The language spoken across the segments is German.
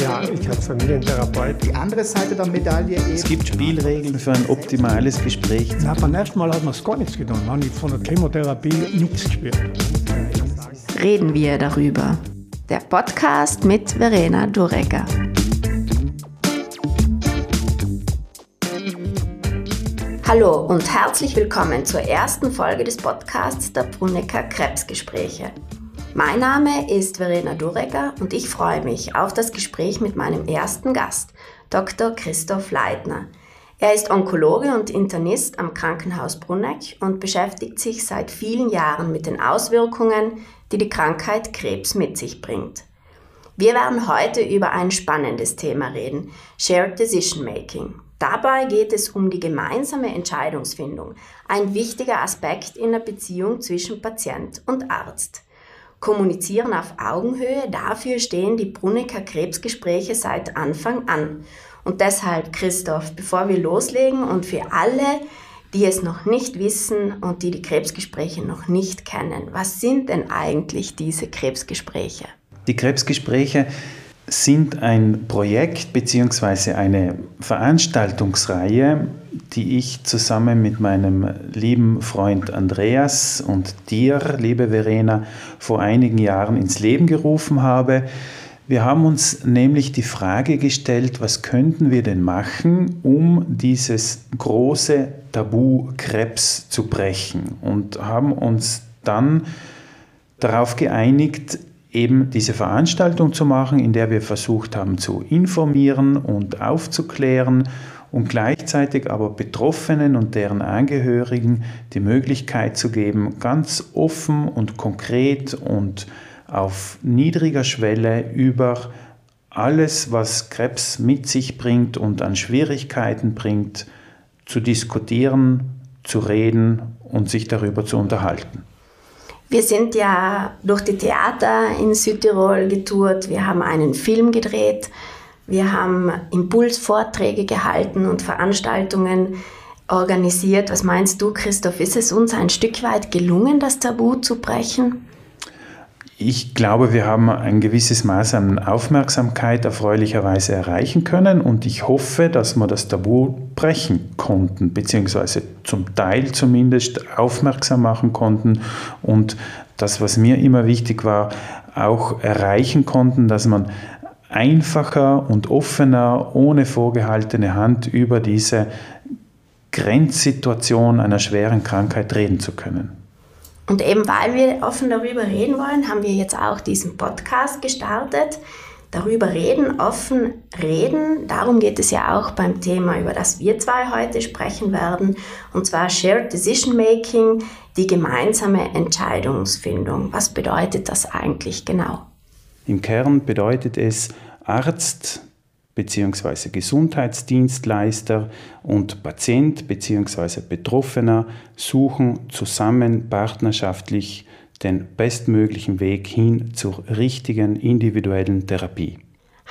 Ja, ich als Familientherapeut. Die andere Seite der Medaille Es gibt Spielregeln für ein optimales Gespräch. Na, beim ersten Mal hat mir gar nichts getan. Man hat von der Chemotherapie nichts gespürt. Reden wir darüber. Der Podcast mit Verena Durecker. Hallo und herzlich willkommen zur ersten Folge des Podcasts der Brunecker Krebsgespräche. Mein Name ist Verena Durecker und ich freue mich auf das Gespräch mit meinem ersten Gast, Dr. Christoph Leitner. Er ist Onkologe und Internist am Krankenhaus Bruneck und beschäftigt sich seit vielen Jahren mit den Auswirkungen, die die Krankheit Krebs mit sich bringt. Wir werden heute über ein spannendes Thema reden, Shared Decision Making. Dabei geht es um die gemeinsame Entscheidungsfindung, ein wichtiger Aspekt in der Beziehung zwischen Patient und Arzt. Kommunizieren auf Augenhöhe, dafür stehen die Brunnecker Krebsgespräche seit Anfang an. Und deshalb, Christoph, bevor wir loslegen und für alle, die es noch nicht wissen und die die Krebsgespräche noch nicht kennen, was sind denn eigentlich diese Krebsgespräche? Die Krebsgespräche sind ein Projekt bzw. eine Veranstaltungsreihe, die ich zusammen mit meinem lieben Freund Andreas und dir, liebe Verena, vor einigen Jahren ins Leben gerufen habe. Wir haben uns nämlich die Frage gestellt, was könnten wir denn machen, um dieses große Tabu Krebs zu brechen und haben uns dann darauf geeinigt, eben diese Veranstaltung zu machen, in der wir versucht haben zu informieren und aufzuklären und gleichzeitig aber Betroffenen und deren Angehörigen die Möglichkeit zu geben, ganz offen und konkret und auf niedriger Schwelle über alles, was Krebs mit sich bringt und an Schwierigkeiten bringt, zu diskutieren, zu reden und sich darüber zu unterhalten. Wir sind ja durch die Theater in Südtirol getourt, wir haben einen Film gedreht, wir haben Impulsvorträge gehalten und Veranstaltungen organisiert. Was meinst du, Christoph? Ist es uns ein Stück weit gelungen, das Tabu zu brechen? Ich glaube, wir haben ein gewisses Maß an Aufmerksamkeit erfreulicherweise erreichen können und ich hoffe, dass wir das Tabu brechen konnten, beziehungsweise zum Teil zumindest aufmerksam machen konnten und das, was mir immer wichtig war, auch erreichen konnten, dass man einfacher und offener, ohne vorgehaltene Hand über diese Grenzsituation einer schweren Krankheit reden zu können. Und eben weil wir offen darüber reden wollen, haben wir jetzt auch diesen Podcast gestartet. Darüber reden, offen reden. Darum geht es ja auch beim Thema, über das wir zwei heute sprechen werden. Und zwar Shared Decision Making, die gemeinsame Entscheidungsfindung. Was bedeutet das eigentlich genau? Im Kern bedeutet es, Arzt bzw. Gesundheitsdienstleister und Patient bzw. Betroffener suchen zusammen partnerschaftlich den bestmöglichen Weg hin zur richtigen individuellen Therapie.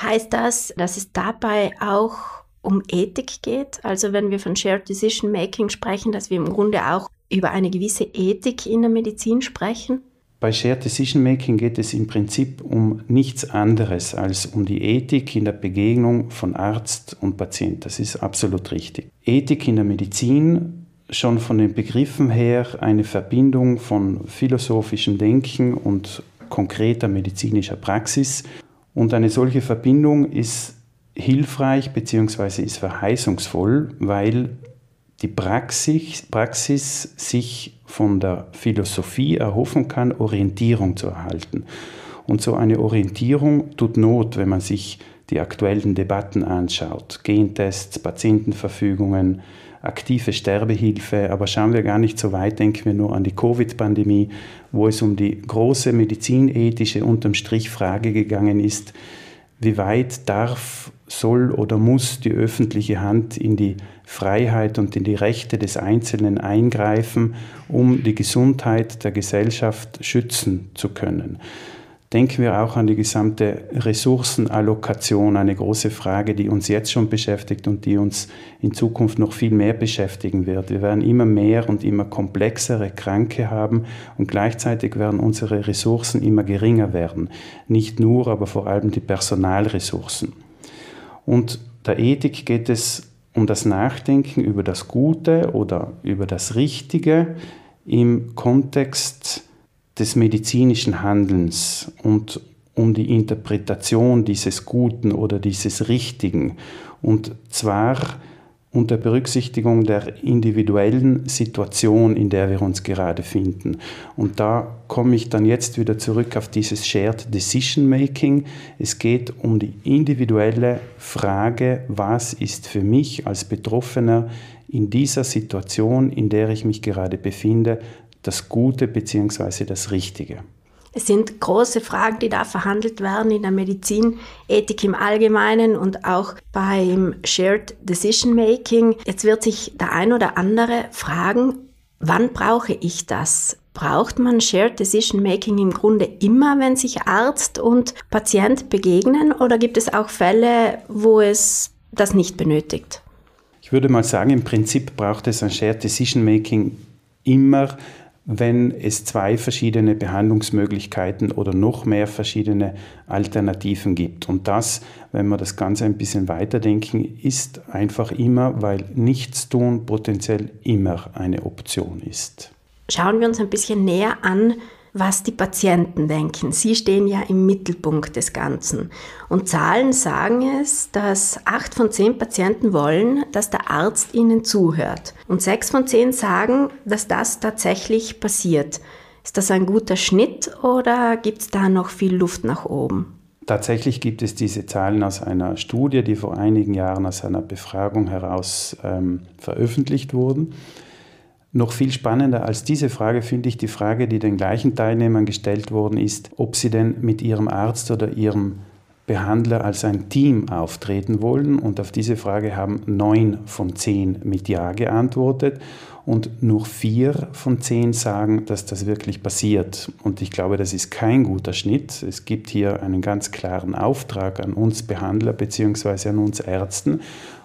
Heißt das, dass es dabei auch um Ethik geht? Also wenn wir von Shared Decision Making sprechen, dass wir im Grunde auch über eine gewisse Ethik in der Medizin sprechen? Bei Shared Decision Making geht es im Prinzip um nichts anderes als um die Ethik in der Begegnung von Arzt und Patient. Das ist absolut richtig. Ethik in der Medizin schon von den Begriffen her eine Verbindung von philosophischem Denken und konkreter medizinischer Praxis. Und eine solche Verbindung ist hilfreich bzw. ist verheißungsvoll, weil die Praxis, Praxis sich von der Philosophie erhoffen kann, Orientierung zu erhalten. Und so eine Orientierung tut Not, wenn man sich die aktuellen Debatten anschaut. Gentests, Patientenverfügungen, aktive Sterbehilfe, aber schauen wir gar nicht so weit, denken wir nur an die Covid-Pandemie, wo es um die große medizinethische unterm Strich Frage gegangen ist, wie weit darf, soll oder muss die öffentliche Hand in die Freiheit und in die Rechte des Einzelnen eingreifen, um die Gesundheit der Gesellschaft schützen zu können. Denken wir auch an die gesamte Ressourcenallokation, eine große Frage, die uns jetzt schon beschäftigt und die uns in Zukunft noch viel mehr beschäftigen wird. Wir werden immer mehr und immer komplexere Kranke haben und gleichzeitig werden unsere Ressourcen immer geringer werden. Nicht nur, aber vor allem die Personalressourcen. Und der Ethik geht es um das Nachdenken über das Gute oder über das Richtige im Kontext des medizinischen Handelns und um die Interpretation dieses Guten oder dieses Richtigen. Und zwar unter Berücksichtigung der individuellen Situation, in der wir uns gerade finden. Und da komme ich dann jetzt wieder zurück auf dieses Shared Decision Making. Es geht um die individuelle Frage, was ist für mich als Betroffener in dieser Situation, in der ich mich gerade befinde, das Gute bzw. das Richtige. Es sind große Fragen, die da verhandelt werden in der Medizin, Ethik im Allgemeinen und auch beim Shared Decision Making. Jetzt wird sich der ein oder andere fragen, wann brauche ich das? Braucht man Shared Decision Making im Grunde immer, wenn sich Arzt und Patient begegnen oder gibt es auch Fälle, wo es das nicht benötigt? Ich würde mal sagen, im Prinzip braucht es ein Shared Decision Making immer, wenn es zwei verschiedene Behandlungsmöglichkeiten oder noch mehr verschiedene Alternativen gibt. Und das, wenn wir das Ganze ein bisschen weiterdenken, ist einfach immer, weil Nichtstun potenziell immer eine Option ist. Schauen wir uns ein bisschen näher an, was die Patienten denken. Sie stehen ja im Mittelpunkt des Ganzen. Und Zahlen sagen es, dass acht von zehn Patienten wollen, dass der Arzt ihnen zuhört. Und sechs von zehn sagen, dass das tatsächlich passiert. Ist das ein guter Schnitt oder gibt es da noch viel Luft nach oben? Tatsächlich gibt es diese Zahlen aus einer Studie, die vor einigen Jahren aus einer Befragung heraus ähm, veröffentlicht wurden. Noch viel spannender als diese Frage finde ich die Frage, die den gleichen Teilnehmern gestellt worden ist, ob sie denn mit ihrem Arzt oder ihrem Behandler als ein Team auftreten wollen. Und auf diese Frage haben neun von zehn mit Ja geantwortet und nur vier von zehn sagen, dass das wirklich passiert. Und ich glaube, das ist kein guter Schnitt. Es gibt hier einen ganz klaren Auftrag an uns Behandler bzw. an uns Ärzten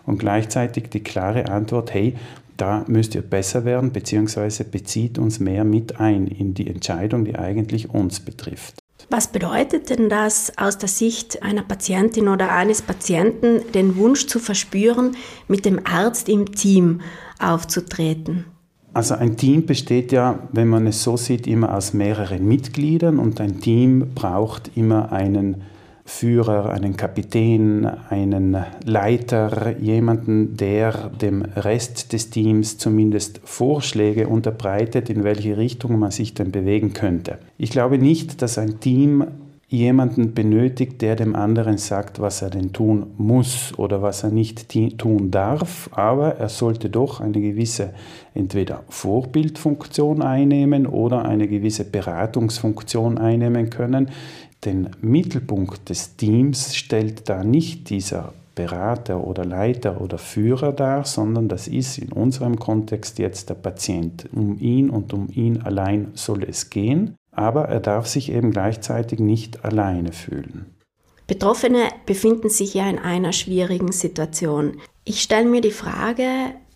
und gleichzeitig die klare Antwort, hey, da müsst ihr besser werden, beziehungsweise bezieht uns mehr mit ein in die Entscheidung, die eigentlich uns betrifft. Was bedeutet denn das aus der Sicht einer Patientin oder eines Patienten, den Wunsch zu verspüren, mit dem Arzt im Team aufzutreten? Also ein Team besteht ja, wenn man es so sieht, immer aus mehreren Mitgliedern und ein Team braucht immer einen Führer, einen Kapitän, einen Leiter, jemanden, der dem Rest des Teams zumindest Vorschläge unterbreitet, in welche Richtung man sich denn bewegen könnte. Ich glaube nicht, dass ein Team jemanden benötigt, der dem anderen sagt, was er denn tun muss oder was er nicht tun darf, aber er sollte doch eine gewisse entweder Vorbildfunktion einnehmen oder eine gewisse Beratungsfunktion einnehmen können, den Mittelpunkt des Teams stellt da nicht dieser Berater oder Leiter oder Führer dar, sondern das ist in unserem Kontext jetzt der Patient. Um ihn und um ihn allein soll es gehen, aber er darf sich eben gleichzeitig nicht alleine fühlen. Betroffene befinden sich ja in einer schwierigen Situation. Ich stelle mir die Frage,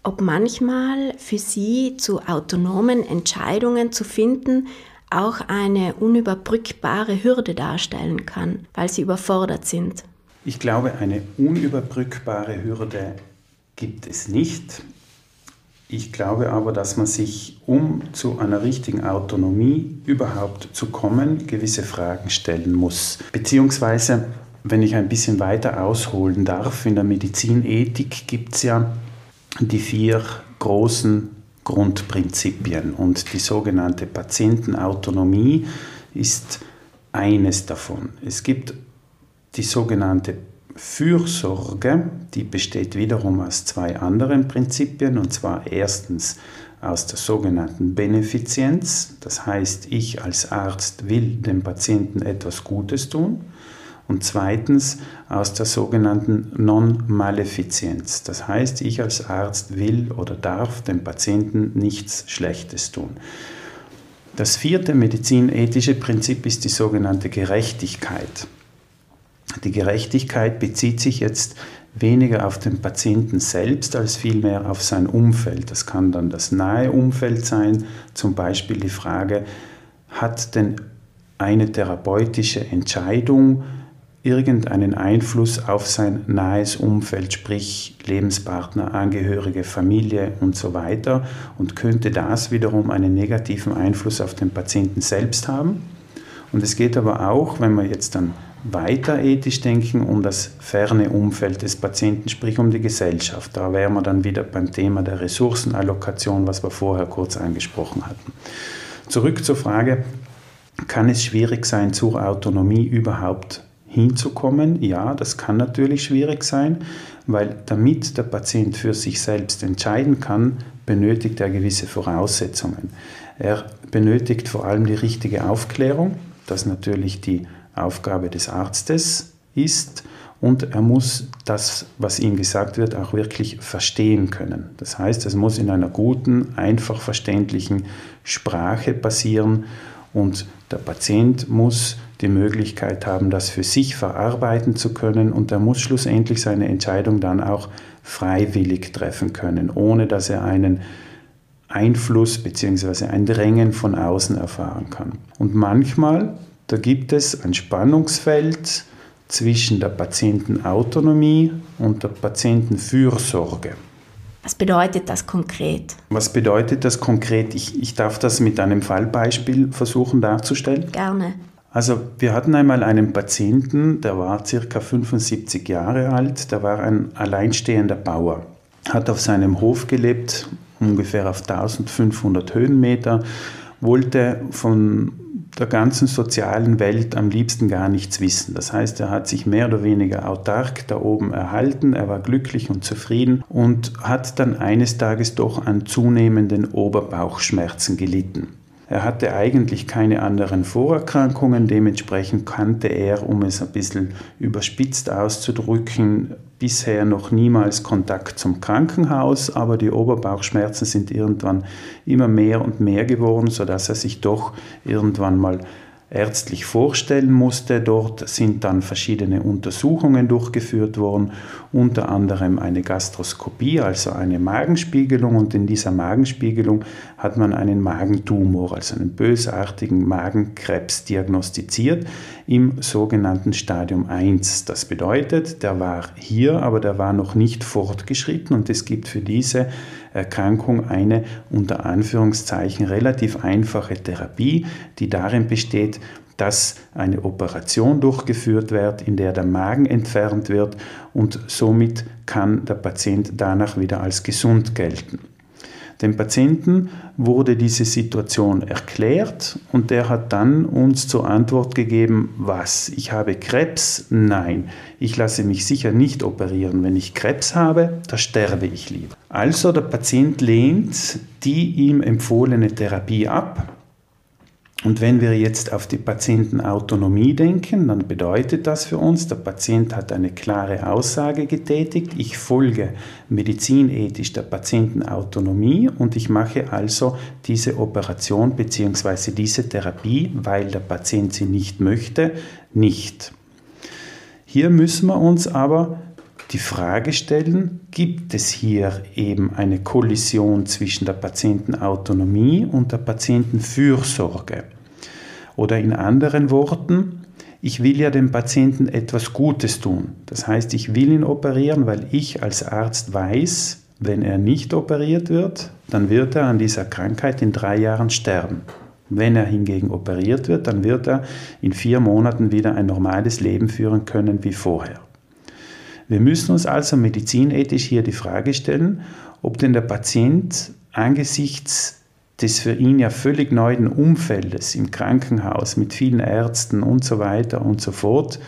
ob manchmal für sie zu autonomen Entscheidungen zu finden auch eine unüberbrückbare Hürde darstellen kann, weil sie überfordert sind. Ich glaube, eine unüberbrückbare Hürde gibt es nicht. Ich glaube aber, dass man sich, um zu einer richtigen Autonomie überhaupt zu kommen, gewisse Fragen stellen muss. Beziehungsweise, wenn ich ein bisschen weiter ausholen darf, in der Medizinethik gibt es ja die vier großen Grundprinzipien. Und die sogenannte Patientenautonomie ist eines davon. Es gibt die sogenannte Fürsorge, die besteht wiederum aus zwei anderen Prinzipien, und zwar erstens aus der sogenannten Benefizienz, das heißt, ich als Arzt will dem Patienten etwas Gutes tun, und zweitens aus der sogenannten Non-Malefizienz. Das heißt, ich als Arzt will oder darf dem Patienten nichts Schlechtes tun. Das vierte medizinethische Prinzip ist die sogenannte Gerechtigkeit. Die Gerechtigkeit bezieht sich jetzt weniger auf den Patienten selbst als vielmehr auf sein Umfeld. Das kann dann das nahe Umfeld sein, zum Beispiel die Frage, hat denn eine therapeutische Entscheidung irgendeinen Einfluss auf sein nahes Umfeld, sprich Lebenspartner, Angehörige, Familie und so weiter und könnte das wiederum einen negativen Einfluss auf den Patienten selbst haben. Und es geht aber auch, wenn wir jetzt dann weiter ethisch denken, um das ferne Umfeld des Patienten, sprich um die Gesellschaft. Da wären wir dann wieder beim Thema der Ressourcenallokation, was wir vorher kurz angesprochen hatten. Zurück zur Frage, kann es schwierig sein, zur Autonomie überhaupt hinzukommen? Ja, das kann natürlich schwierig sein, weil damit der Patient für sich selbst entscheiden kann, benötigt er gewisse Voraussetzungen. Er benötigt vor allem die richtige Aufklärung, das natürlich die Aufgabe des Arztes ist und er muss das, was ihm gesagt wird, auch wirklich verstehen können. Das heißt, es muss in einer guten, einfach verständlichen Sprache passieren und der Patient muss die Möglichkeit haben, das für sich verarbeiten zu können und er muss schlussendlich seine Entscheidung dann auch freiwillig treffen können, ohne dass er einen Einfluss bzw. ein Drängen von außen erfahren kann. Und manchmal da gibt es ein Spannungsfeld zwischen der Patientenautonomie und der Patientenfürsorge. Was bedeutet das konkret? Was bedeutet das konkret? Ich, ich darf das mit einem Fallbeispiel versuchen darzustellen. Gerne. Also wir hatten einmal einen Patienten, der war circa 75 Jahre alt, der war ein alleinstehender Bauer, hat auf seinem Hof gelebt, ungefähr auf 1500 Höhenmeter, wollte von der ganzen sozialen Welt am liebsten gar nichts wissen. Das heißt, er hat sich mehr oder weniger autark da oben erhalten, er war glücklich und zufrieden und hat dann eines Tages doch an zunehmenden Oberbauchschmerzen gelitten. Er hatte eigentlich keine anderen Vorerkrankungen, dementsprechend kannte er, um es ein bisschen überspitzt auszudrücken, bisher noch niemals Kontakt zum Krankenhaus, aber die Oberbauchschmerzen sind irgendwann immer mehr und mehr geworden, sodass er sich doch irgendwann mal ärztlich vorstellen musste. Dort sind dann verschiedene Untersuchungen durchgeführt worden, unter anderem eine Gastroskopie, also eine Magenspiegelung. Und in dieser Magenspiegelung hat man einen Magentumor, also einen bösartigen Magenkrebs diagnostiziert im sogenannten Stadium 1. Das bedeutet, der war hier, aber der war noch nicht fortgeschritten und es gibt für diese Erkrankung eine unter Anführungszeichen relativ einfache Therapie, die darin besteht, dass eine Operation durchgeführt wird, in der der Magen entfernt wird und somit kann der Patient danach wieder als gesund gelten. Dem Patienten wurde diese Situation erklärt und der hat dann uns zur Antwort gegeben, was? Ich habe Krebs? Nein, ich lasse mich sicher nicht operieren. Wenn ich Krebs habe, da sterbe ich lieber. Also der Patient lehnt die ihm empfohlene Therapie ab und wenn wir jetzt auf die Patientenautonomie denken, dann bedeutet das für uns, der Patient hat eine klare Aussage getätigt, ich folge medizinethisch der Patientenautonomie und ich mache also diese Operation bzw. diese Therapie, weil der Patient sie nicht möchte, nicht. Hier müssen wir uns aber die Frage stellen, gibt es hier eben eine Kollision zwischen der Patientenautonomie und der Patientenfürsorge? Oder in anderen Worten, ich will ja dem Patienten etwas Gutes tun. Das heißt, ich will ihn operieren, weil ich als Arzt weiß, wenn er nicht operiert wird, dann wird er an dieser Krankheit in drei Jahren sterben. Wenn er hingegen operiert wird, dann wird er in vier Monaten wieder ein normales Leben führen können wie vorher. Wir müssen uns also medizinethisch hier die Frage stellen, ob denn der Patient angesichts des für ihn ja völlig neuen Umfeldes im Krankenhaus mit vielen Ärzten und so weiter und so fort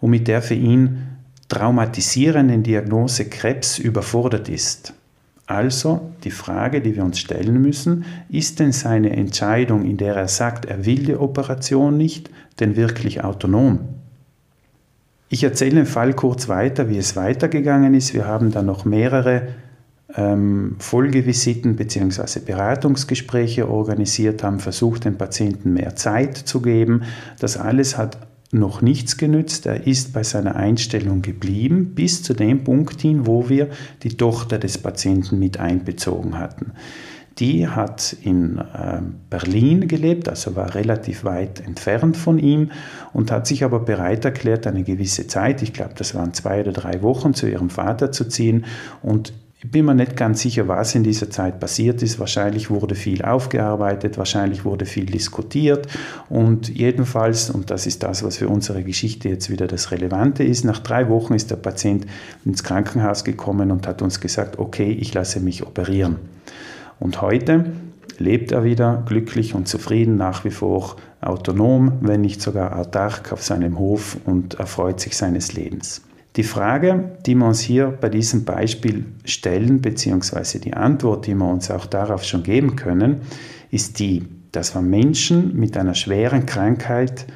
und mit der für ihn traumatisierenden Diagnose Krebs überfordert ist. Also die Frage, die wir uns stellen müssen, ist denn seine Entscheidung, in der er sagt, er will die Operation nicht, denn wirklich autonom? Ich erzähle den Fall kurz weiter, wie es weitergegangen ist. Wir haben dann noch mehrere ähm, Folgevisiten bzw. Beratungsgespräche organisiert haben, versucht den Patienten mehr Zeit zu geben. Das alles hat noch nichts genützt. Er ist bei seiner Einstellung geblieben, bis zu dem Punkt hin, wo wir die Tochter des Patienten mit einbezogen hatten. Die hat in äh, Berlin gelebt, also war relativ weit entfernt von ihm und hat sich aber bereit erklärt, eine gewisse Zeit, ich glaube, das waren zwei oder drei Wochen, zu ihrem Vater zu ziehen. Und ich bin mir nicht ganz sicher, was in dieser Zeit passiert ist. Wahrscheinlich wurde viel aufgearbeitet, wahrscheinlich wurde viel diskutiert und jedenfalls, und das ist das, was für unsere Geschichte jetzt wieder das Relevante ist, nach drei Wochen ist der Patient ins Krankenhaus gekommen und hat uns gesagt, okay, ich lasse mich operieren. Und heute lebt er wieder glücklich und zufrieden, nach wie vor autonom, wenn nicht sogar autark auf seinem Hof und erfreut sich seines Lebens. Die Frage, die wir uns hier bei diesem Beispiel stellen, beziehungsweise die Antwort, die wir uns auch darauf schon geben können, ist die, dass wir Menschen mit einer schweren Krankheit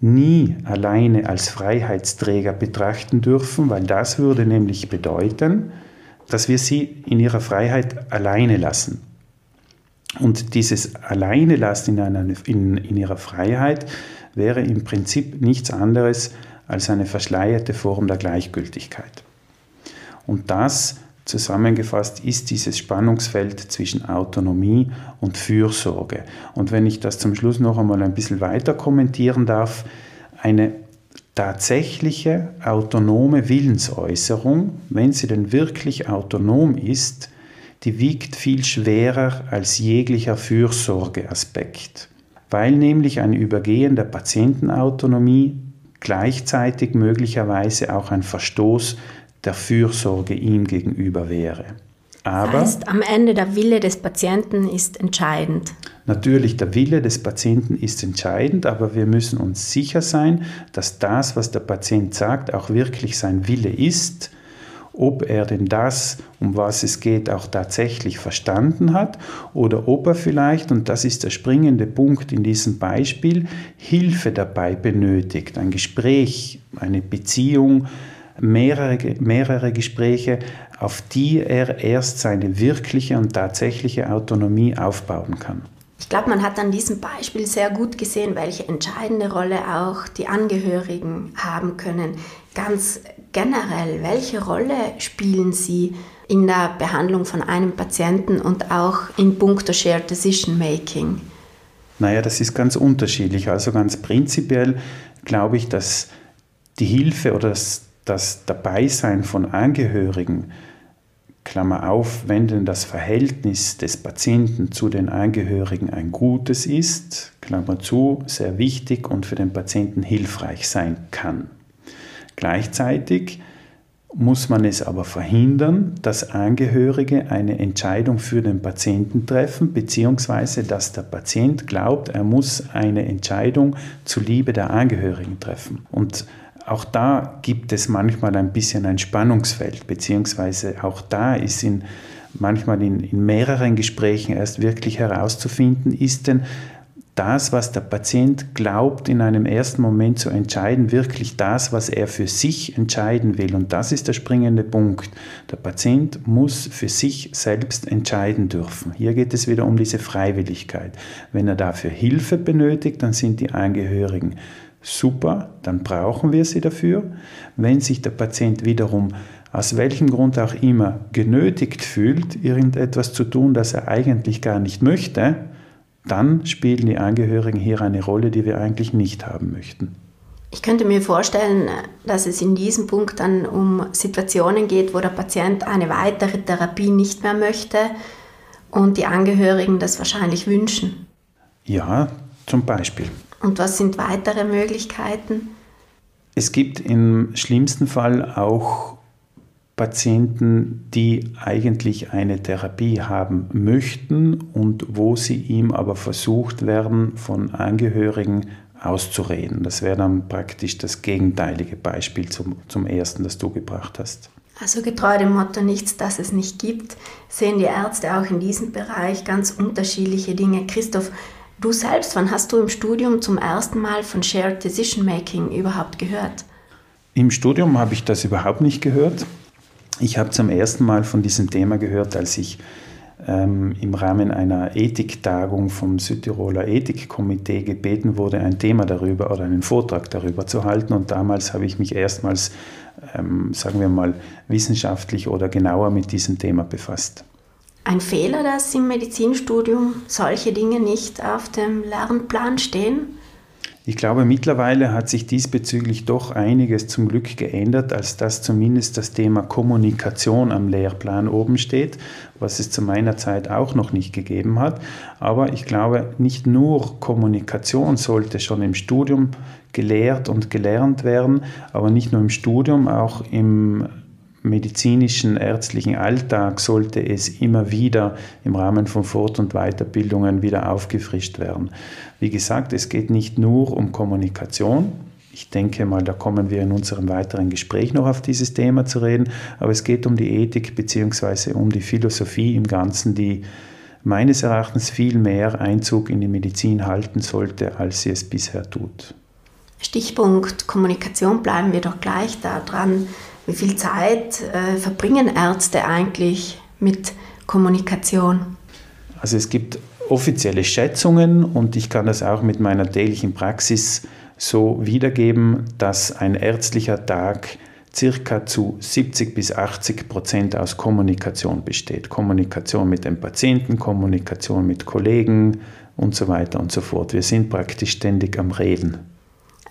nie alleine als Freiheitsträger betrachten dürfen, weil das würde nämlich bedeuten, dass wir sie in ihrer Freiheit alleine lassen. Und dieses Alleine lassen in, in, in ihrer Freiheit wäre im Prinzip nichts anderes als eine verschleierte Form der Gleichgültigkeit. Und das zusammengefasst ist dieses Spannungsfeld zwischen Autonomie und Fürsorge. Und wenn ich das zum Schluss noch einmal ein bisschen weiter kommentieren darf, eine tatsächliche autonome Willensäußerung, wenn sie denn wirklich autonom ist, die wiegt viel schwerer als jeglicher Fürsorgeaspekt, weil nämlich ein Übergehen der Patientenautonomie gleichzeitig möglicherweise auch ein Verstoß der Fürsorge ihm gegenüber wäre. Aber das heißt, am Ende der Wille des Patienten ist entscheidend. Natürlich, der Wille des Patienten ist entscheidend, aber wir müssen uns sicher sein, dass das, was der Patient sagt, auch wirklich sein Wille ist, ob er denn das, um was es geht, auch tatsächlich verstanden hat oder ob er vielleicht, und das ist der springende Punkt in diesem Beispiel, Hilfe dabei benötigt, ein Gespräch, eine Beziehung, mehrere, mehrere Gespräche, auf die er erst seine wirkliche und tatsächliche Autonomie aufbauen kann. Ich glaube, man hat an diesem Beispiel sehr gut gesehen, welche entscheidende Rolle auch die Angehörigen haben können. Ganz generell, welche Rolle spielen sie in der Behandlung von einem Patienten und auch in puncto Shared Decision Making? Naja, das ist ganz unterschiedlich. Also ganz prinzipiell glaube ich, dass die Hilfe oder das das Dabeisein von Angehörigen, Klammer auf, wenn denn das Verhältnis des Patienten zu den Angehörigen ein gutes ist, Klammer zu, sehr wichtig und für den Patienten hilfreich sein kann. Gleichzeitig muss man es aber verhindern, dass Angehörige eine Entscheidung für den Patienten treffen, beziehungsweise dass der Patient glaubt, er muss eine Entscheidung zuliebe der Angehörigen treffen. Und auch da gibt es manchmal ein bisschen ein Spannungsfeld, beziehungsweise auch da ist in, manchmal in, in mehreren Gesprächen erst wirklich herauszufinden, ist denn das, was der Patient glaubt, in einem ersten Moment zu entscheiden, wirklich das, was er für sich entscheiden will. Und das ist der springende Punkt. Der Patient muss für sich selbst entscheiden dürfen. Hier geht es wieder um diese Freiwilligkeit. Wenn er dafür Hilfe benötigt, dann sind die Angehörigen super, dann brauchen wir sie dafür. Wenn sich der Patient wiederum aus welchem Grund auch immer genötigt fühlt, irgendetwas zu tun, das er eigentlich gar nicht möchte, dann spielen die Angehörigen hier eine Rolle, die wir eigentlich nicht haben möchten. Ich könnte mir vorstellen, dass es in diesem Punkt dann um Situationen geht, wo der Patient eine weitere Therapie nicht mehr möchte und die Angehörigen das wahrscheinlich wünschen. Ja, zum Beispiel. Und was sind weitere Möglichkeiten? Es gibt im schlimmsten Fall auch Patienten, die eigentlich eine Therapie haben möchten und wo sie ihm aber versucht werden, von Angehörigen auszureden. Das wäre dann praktisch das gegenteilige Beispiel zum, zum ersten, das du gebracht hast. Also getreu dem Motto nichts, das es nicht gibt, sehen die Ärzte auch in diesem Bereich ganz unterschiedliche Dinge. Christoph, Du selbst, wann hast du im Studium zum ersten Mal von Shared Decision Making überhaupt gehört? Im Studium habe ich das überhaupt nicht gehört. Ich habe zum ersten Mal von diesem Thema gehört, als ich ähm, im Rahmen einer Ethiktagung vom Südtiroler Ethikkomitee gebeten wurde, ein Thema darüber oder einen Vortrag darüber zu halten. Und damals habe ich mich erstmals, ähm, sagen wir mal, wissenschaftlich oder genauer mit diesem Thema befasst. Ein Fehler, dass im Medizinstudium solche Dinge nicht auf dem Lernplan stehen? Ich glaube, mittlerweile hat sich diesbezüglich doch einiges zum Glück geändert, als dass zumindest das Thema Kommunikation am Lehrplan oben steht, was es zu meiner Zeit auch noch nicht gegeben hat. Aber ich glaube, nicht nur Kommunikation sollte schon im Studium gelehrt und gelernt werden, aber nicht nur im Studium, auch im medizinischen, ärztlichen Alltag sollte es immer wieder im Rahmen von Fort- und Weiterbildungen wieder aufgefrischt werden. Wie gesagt, es geht nicht nur um Kommunikation. Ich denke mal, da kommen wir in unserem weiteren Gespräch noch auf dieses Thema zu reden, aber es geht um die Ethik bzw. um die Philosophie im Ganzen, die meines Erachtens viel mehr Einzug in die Medizin halten sollte, als sie es bisher tut. Stichpunkt Kommunikation bleiben wir doch gleich da dran. Wie viel Zeit äh, verbringen Ärzte eigentlich mit Kommunikation? Also es gibt offizielle Schätzungen und ich kann das auch mit meiner täglichen Praxis so wiedergeben, dass ein ärztlicher Tag circa zu 70 bis 80 Prozent aus Kommunikation besteht. Kommunikation mit dem Patienten, Kommunikation mit Kollegen und so weiter und so fort. Wir sind praktisch ständig am Reden.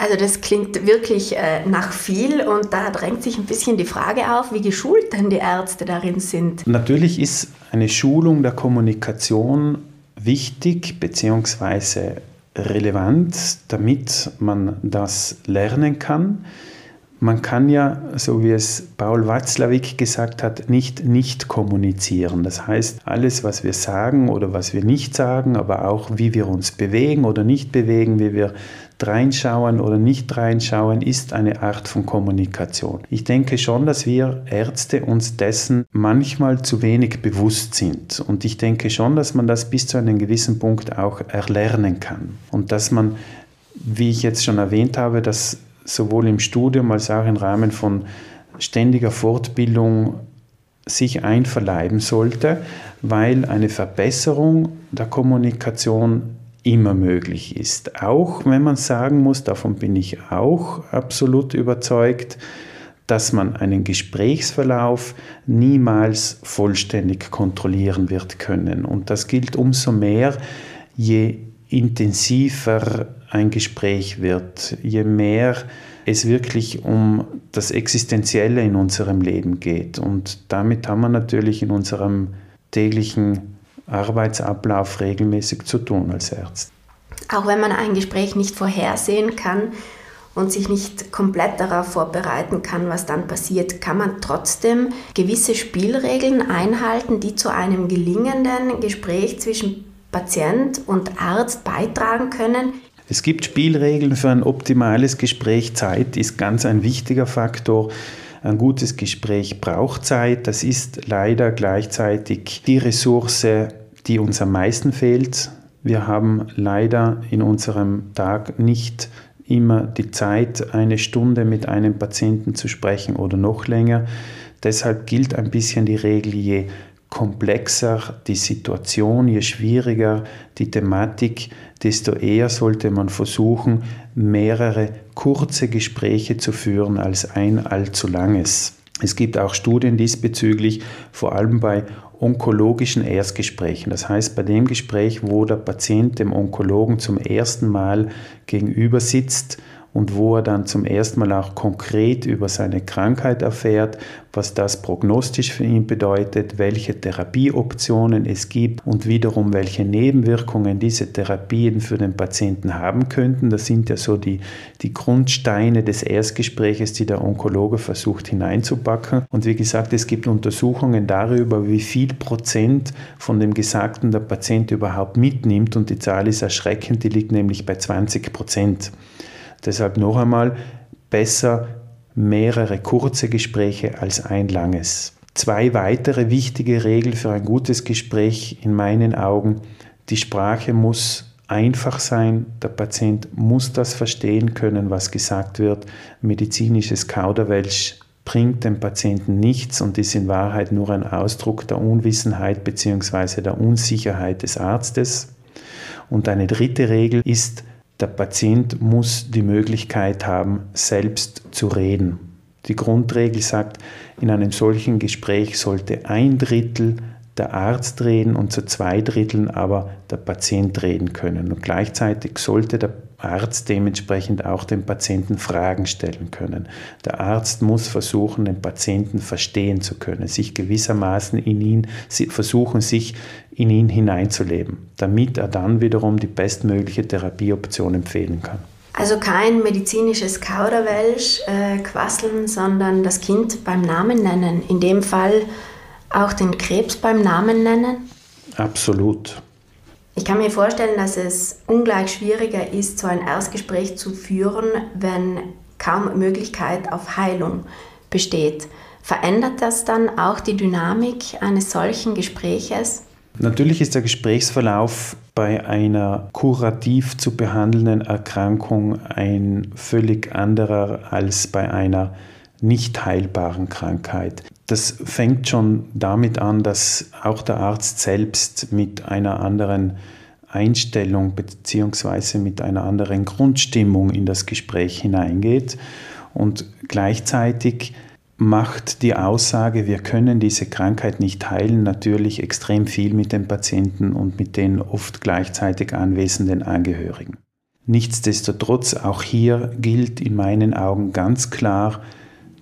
Also das klingt wirklich äh, nach viel und da drängt sich ein bisschen die Frage auf, wie geschult denn die Ärzte darin sind. Natürlich ist eine Schulung der Kommunikation wichtig bzw. relevant, damit man das lernen kann. Man kann ja, so wie es Paul Watzlawick gesagt hat, nicht nicht kommunizieren. Das heißt, alles, was wir sagen oder was wir nicht sagen, aber auch wie wir uns bewegen oder nicht bewegen, wie wir reinschauen oder nicht reinschauen, ist eine Art von Kommunikation. Ich denke schon, dass wir Ärzte uns dessen manchmal zu wenig bewusst sind. Und ich denke schon, dass man das bis zu einem gewissen Punkt auch erlernen kann. Und dass man, wie ich jetzt schon erwähnt habe, dass sowohl im Studium als auch im Rahmen von ständiger Fortbildung sich einverleiben sollte, weil eine Verbesserung der Kommunikation immer möglich ist. Auch wenn man sagen muss, davon bin ich auch absolut überzeugt, dass man einen Gesprächsverlauf niemals vollständig kontrollieren wird können. Und das gilt umso mehr, je intensiver ein Gespräch wird, je mehr es wirklich um das Existenzielle in unserem Leben geht. Und damit haben wir natürlich in unserem täglichen Arbeitsablauf regelmäßig zu tun als Arzt. Auch wenn man ein Gespräch nicht vorhersehen kann und sich nicht komplett darauf vorbereiten kann, was dann passiert, kann man trotzdem gewisse Spielregeln einhalten, die zu einem gelingenden Gespräch zwischen Patient und Arzt beitragen können. Es gibt Spielregeln für ein optimales Gespräch. Zeit ist ganz ein wichtiger Faktor. Ein gutes Gespräch braucht Zeit. Das ist leider gleichzeitig die Ressource, die uns am meisten fehlt. Wir haben leider in unserem Tag nicht immer die Zeit, eine Stunde mit einem Patienten zu sprechen oder noch länger. Deshalb gilt ein bisschen die Regel, je komplexer die Situation, je schwieriger die Thematik, desto eher sollte man versuchen, mehrere kurze Gespräche zu führen als ein allzu langes. Es gibt auch Studien diesbezüglich, vor allem bei onkologischen Erstgesprächen. Das heißt, bei dem Gespräch, wo der Patient dem Onkologen zum ersten Mal gegenüber sitzt und wo er dann zum ersten Mal auch konkret über seine Krankheit erfährt, was das prognostisch für ihn bedeutet, welche Therapieoptionen es gibt und wiederum welche Nebenwirkungen diese Therapien für den Patienten haben könnten. Das sind ja so die, die Grundsteine des Erstgespräches, die der Onkologe versucht hineinzupacken. Und wie gesagt, es gibt Untersuchungen darüber, wie viel Prozent von dem Gesagten der Patient überhaupt mitnimmt und die Zahl ist erschreckend, die liegt nämlich bei 20 Prozent. Deshalb noch einmal besser mehrere kurze Gespräche als ein langes. Zwei weitere wichtige Regeln für ein gutes Gespräch in meinen Augen. Die Sprache muss einfach sein, der Patient muss das verstehen können, was gesagt wird. Medizinisches Kauderwelsch bringt dem Patienten nichts und ist in Wahrheit nur ein Ausdruck der Unwissenheit bzw. der Unsicherheit des Arztes. Und eine dritte Regel ist, der Patient muss die Möglichkeit haben, selbst zu reden. Die Grundregel sagt, in einem solchen Gespräch sollte ein Drittel der Arzt reden und zu zwei Dritteln aber der Patient reden können. Und gleichzeitig sollte der Arzt dementsprechend auch dem Patienten Fragen stellen können. Der Arzt muss versuchen, den Patienten verstehen zu können, sich gewissermaßen in ihn, versuchen, sich in ihn hineinzuleben, damit er dann wiederum die bestmögliche Therapieoption empfehlen kann. Also kein medizinisches Kauderwelsch äh, quasseln, sondern das Kind beim Namen nennen. In dem Fall auch den Krebs beim Namen nennen? Absolut. Ich kann mir vorstellen, dass es ungleich schwieriger ist, so ein Erstgespräch zu führen, wenn kaum Möglichkeit auf Heilung besteht. Verändert das dann auch die Dynamik eines solchen Gespräches? Natürlich ist der Gesprächsverlauf bei einer kurativ zu behandelnden Erkrankung ein völlig anderer als bei einer nicht heilbaren Krankheit. Das fängt schon damit an, dass auch der Arzt selbst mit einer anderen Einstellung bzw. mit einer anderen Grundstimmung in das Gespräch hineingeht und gleichzeitig macht die Aussage, wir können diese Krankheit nicht heilen, natürlich extrem viel mit dem Patienten und mit den oft gleichzeitig anwesenden Angehörigen. Nichtsdestotrotz, auch hier gilt in meinen Augen ganz klar,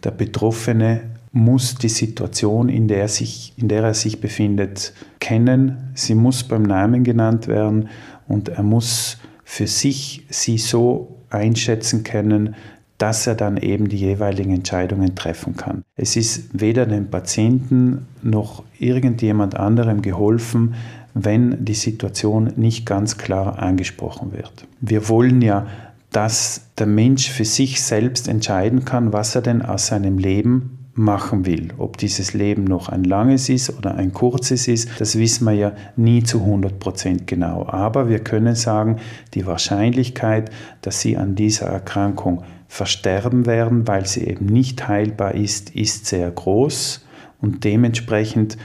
der Betroffene muss die Situation, in der, sich, in der er sich befindet, kennen. Sie muss beim Namen genannt werden und er muss für sich sie so einschätzen können, dass er dann eben die jeweiligen Entscheidungen treffen kann. Es ist weder dem Patienten noch irgendjemand anderem geholfen, wenn die Situation nicht ganz klar angesprochen wird. Wir wollen ja, dass der Mensch für sich selbst entscheiden kann, was er denn aus seinem Leben machen will. Ob dieses Leben noch ein langes ist oder ein kurzes ist, das wissen wir ja nie zu 100% genau. Aber wir können sagen, die Wahrscheinlichkeit, dass Sie an dieser Erkrankung versterben werden, weil sie eben nicht heilbar ist, ist sehr groß und dementsprechend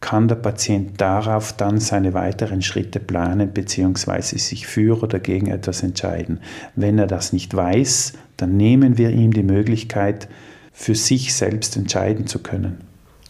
kann der Patient darauf dann seine weiteren Schritte planen bzw. sich für oder gegen etwas entscheiden. Wenn er das nicht weiß, dann nehmen wir ihm die Möglichkeit, für sich selbst entscheiden zu können.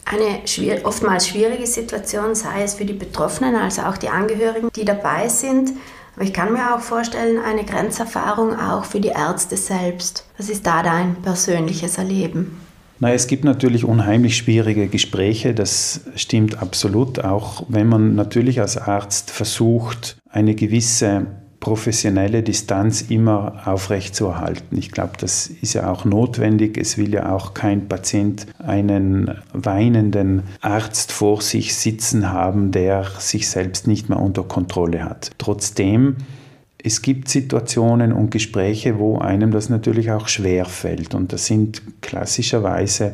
Eine schwier oftmals schwierige Situation, sei es für die Betroffenen als auch die Angehörigen, die dabei sind. Aber ich kann mir auch vorstellen, eine Grenzerfahrung auch für die Ärzte selbst. Was ist da dein persönliches Erleben? Na, es gibt natürlich unheimlich schwierige Gespräche, das stimmt absolut, auch wenn man natürlich als Arzt versucht, eine gewisse professionelle Distanz immer aufrechtzuerhalten. Ich glaube, das ist ja auch notwendig. Es will ja auch kein Patient einen weinenden Arzt vor sich sitzen haben, der sich selbst nicht mehr unter Kontrolle hat. Trotzdem es gibt Situationen und Gespräche, wo einem das natürlich auch schwer fällt. Und das sind klassischerweise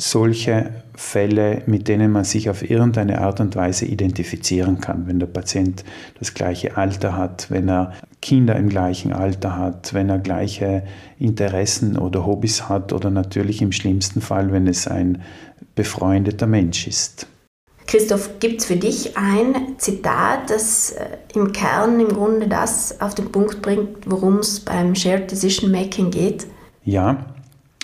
solche Fälle, mit denen man sich auf irgendeine Art und Weise identifizieren kann. Wenn der Patient das gleiche Alter hat, wenn er Kinder im gleichen Alter hat, wenn er gleiche Interessen oder Hobbys hat oder natürlich im schlimmsten Fall, wenn es ein befreundeter Mensch ist. Christoph, gibt es für dich ein Zitat, das äh, im Kern im Grunde das auf den Punkt bringt, worum es beim Shared Decision Making geht? Ja,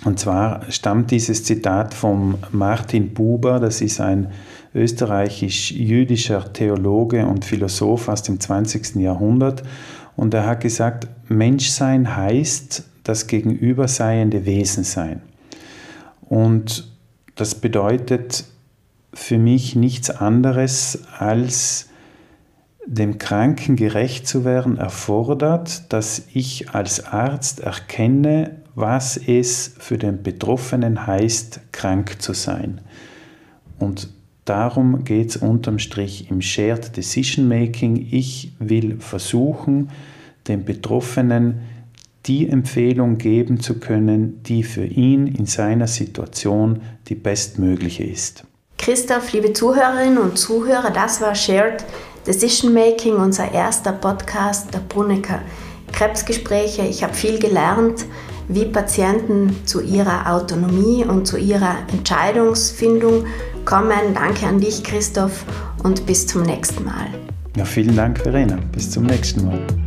und zwar stammt dieses Zitat von Martin Buber, das ist ein österreichisch-jüdischer Theologe und Philosoph aus dem 20. Jahrhundert. Und er hat gesagt, Menschsein heißt das gegenüberseiende Wesen sein. Und das bedeutet für mich nichts anderes als dem Kranken gerecht zu werden erfordert, dass ich als Arzt erkenne, was es für den Betroffenen heißt, krank zu sein. Und darum geht es unterm Strich im Shared Decision Making. Ich will versuchen, dem Betroffenen die Empfehlung geben zu können, die für ihn in seiner Situation die bestmögliche ist. Christoph, liebe Zuhörerinnen und Zuhörer, das war Shared Decision Making, unser erster Podcast der Brunnecker Krebsgespräche. Ich habe viel gelernt wie Patienten zu ihrer Autonomie und zu ihrer Entscheidungsfindung kommen. Danke an dich, Christoph, und bis zum nächsten Mal. Ja, vielen Dank, Verena. Bis zum nächsten Mal.